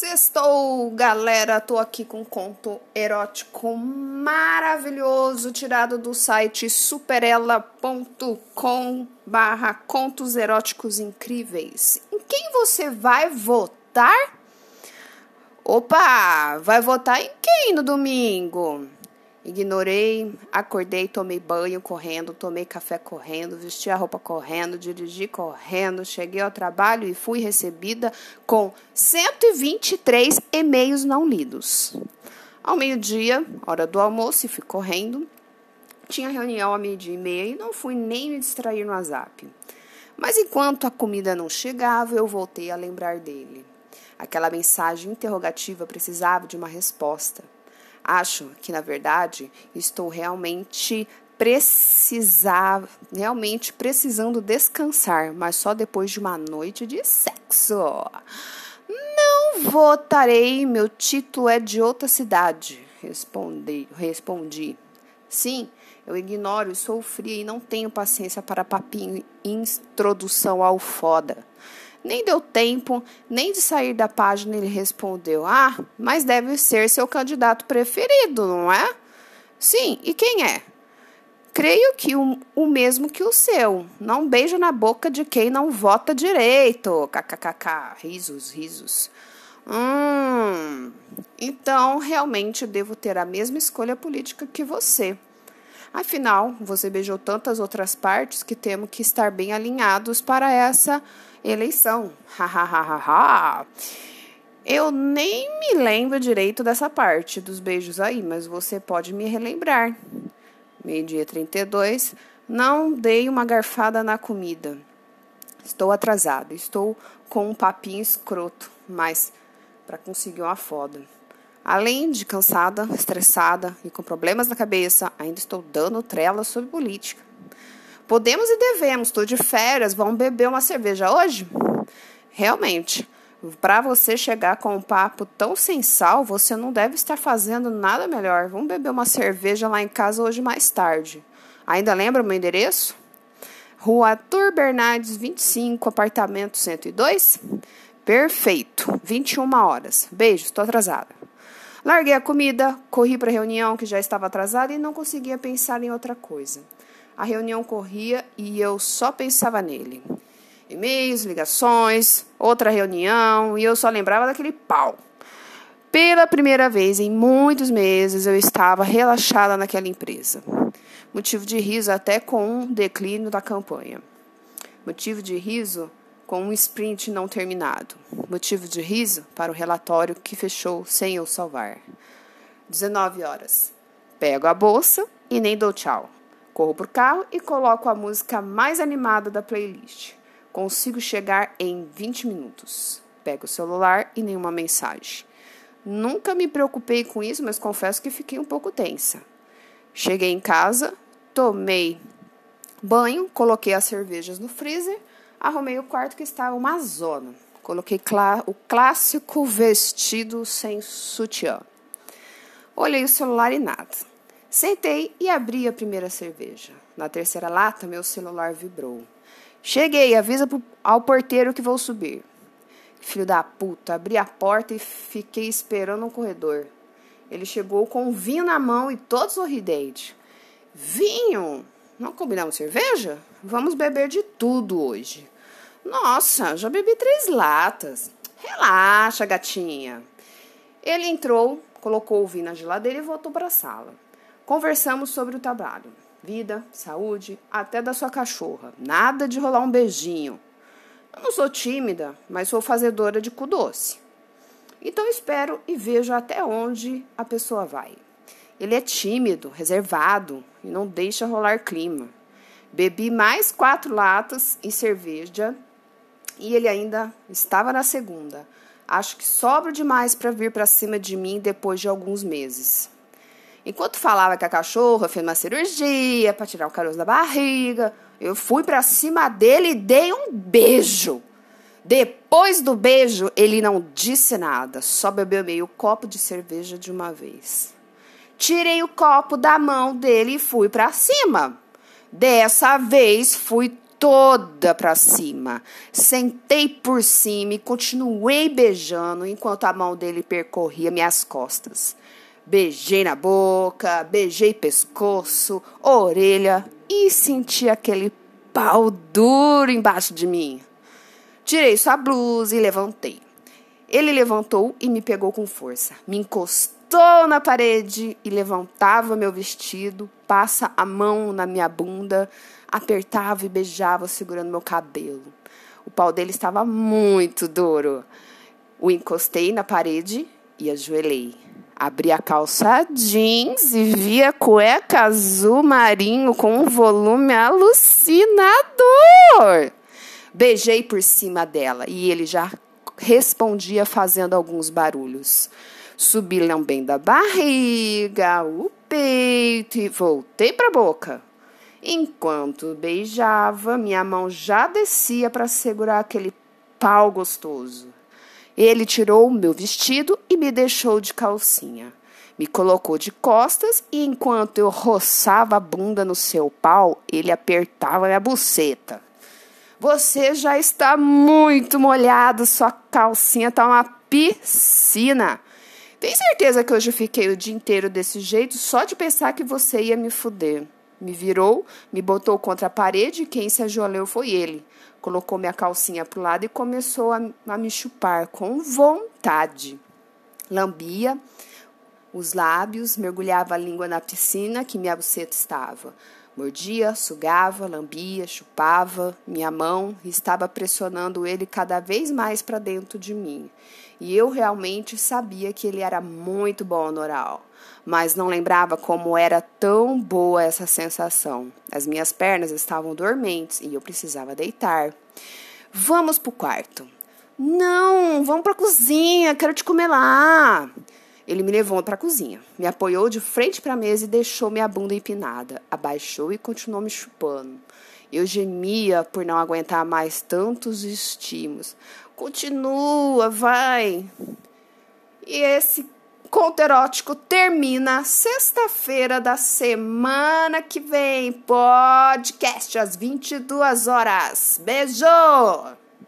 Sextou, galera! Tô aqui com um conto erótico maravilhoso tirado do site superela.com barra contos eróticos incríveis. Em quem você vai votar? Opa! Vai votar em quem no domingo? Ignorei, acordei, tomei banho correndo, tomei café correndo, vesti a roupa correndo, dirigi correndo, cheguei ao trabalho e fui recebida com 123 e-mails não lidos. Ao meio-dia, hora do almoço, e fui correndo. Tinha reunião a meio-dia e meia e não fui nem me distrair no WhatsApp. Mas enquanto a comida não chegava, eu voltei a lembrar dele. Aquela mensagem interrogativa precisava de uma resposta. Acho que, na verdade, estou realmente precisar, realmente precisando descansar, mas só depois de uma noite de sexo. Não votarei, meu título é de outra cidade, respondi. respondi. Sim, eu ignoro, sou fria e não tenho paciência para papinho introdução ao foda. Nem deu tempo nem de sair da página ele respondeu: Ah, mas deve ser seu candidato preferido, não é? Sim, e quem é? Creio que o, o mesmo que o seu. Não beijo na boca de quem não vota direito. KKKK. Risos, risos. Hum, então realmente devo ter a mesma escolha política que você. Afinal, você beijou tantas outras partes que temos que estar bem alinhados para essa eleição. Hahaha. Eu nem me lembro direito dessa parte dos beijos aí, mas você pode me relembrar. Meio-dia 32. Não dei uma garfada na comida. Estou atrasado. Estou com um papinho escroto, mas para conseguir uma foda. Além de cansada, estressada e com problemas na cabeça, ainda estou dando trela sobre política. Podemos e devemos, estou de férias, vamos beber uma cerveja hoje? Realmente, para você chegar com um papo tão sem sal, você não deve estar fazendo nada melhor. Vamos beber uma cerveja lá em casa hoje mais tarde. Ainda lembra o meu endereço? Rua Arthur Bernardes 25, apartamento 102? Perfeito, 21 horas. Beijo, estou atrasada. Larguei a comida, corri para a reunião que já estava atrasada e não conseguia pensar em outra coisa. A reunião corria e eu só pensava nele. E-mails, ligações, outra reunião e eu só lembrava daquele pau. Pela primeira vez em muitos meses eu estava relaxada naquela empresa. Motivo de riso até com um declínio da campanha. Motivo de riso com um sprint não terminado. Motivo de riso para o relatório que fechou sem eu salvar. 19 horas. Pego a bolsa e nem dou tchau. Corro pro carro e coloco a música mais animada da playlist. Consigo chegar em 20 minutos. Pego o celular e nenhuma mensagem. Nunca me preocupei com isso, mas confesso que fiquei um pouco tensa. Cheguei em casa, tomei banho, coloquei as cervejas no freezer Arrumei o quarto que estava uma zona. Coloquei o clássico vestido sem sutiã. Olhei o celular e nada. Sentei e abri a primeira cerveja. Na terceira lata, meu celular vibrou. Cheguei, avisa ao porteiro que vou subir. Filho da puta, abri a porta e fiquei esperando no corredor. Ele chegou com vinho na mão e todo sorridente. Vinho? Não combinamos cerveja? Vamos beber de tudo hoje. Nossa, já bebi três latas. Relaxa, gatinha. Ele entrou, colocou o vinho na geladeira e voltou para a sala. Conversamos sobre o trabalho, vida, saúde, até da sua cachorra. Nada de rolar um beijinho. Eu não sou tímida, mas sou fazedora de cu doce. Então espero e vejo até onde a pessoa vai. Ele é tímido, reservado e não deixa rolar clima. Bebi mais quatro latas e cerveja e ele ainda estava na segunda. Acho que sobra demais para vir para cima de mim depois de alguns meses. Enquanto falava que a cachorra fez uma cirurgia para tirar o caroço da barriga, eu fui para cima dele e dei um beijo. Depois do beijo, ele não disse nada, só bebeu meio copo de cerveja de uma vez. Tirei o copo da mão dele e fui para cima. Dessa vez fui toda para cima. Sentei por cima e continuei beijando enquanto a mão dele percorria minhas costas. Beijei na boca, beijei pescoço, orelha e senti aquele pau duro embaixo de mim. Tirei sua blusa e levantei. Ele levantou e me pegou com força. Me encostou na parede e levantava meu vestido, passa a mão na minha bunda, apertava e beijava segurando meu cabelo. O pau dele estava muito duro. O encostei na parede e ajoelhei. Abri a calça jeans e vi a cueca azul marinho com um volume alucinador. Beijei por cima dela e ele já respondia fazendo alguns barulhos. Subi lambendo a barriga, o peito e voltei para a boca. Enquanto beijava, minha mão já descia para segurar aquele pau gostoso. Ele tirou o meu vestido e me deixou de calcinha. Me colocou de costas e enquanto eu roçava a bunda no seu pau, ele apertava minha buceta. Você já está muito molhado, sua calcinha está uma piscina. Tem certeza que hoje eu fiquei o dia inteiro desse jeito só de pensar que você ia me fuder. Me virou, me botou contra a parede e quem se ajoelhou foi ele. Colocou minha calcinha pro lado e começou a, a me chupar com vontade. Lambia os lábios, mergulhava a língua na piscina que minha buceta estava. Mordia, sugava, lambia, chupava. Minha mão estava pressionando ele cada vez mais para dentro de mim. E eu realmente sabia que ele era muito bom no oral, mas não lembrava como era tão boa essa sensação. As minhas pernas estavam dormentes e eu precisava deitar. Vamos pro quarto. Não, vamos pra cozinha, quero te comer lá. Ele me levou para a cozinha, me apoiou de frente para a mesa e deixou minha bunda empinada. Abaixou e continuou me chupando. Eu gemia por não aguentar mais tantos estímulos. Continua, vai. E esse conto erótico termina sexta-feira da semana que vem. Podcast às 22 horas. Beijo!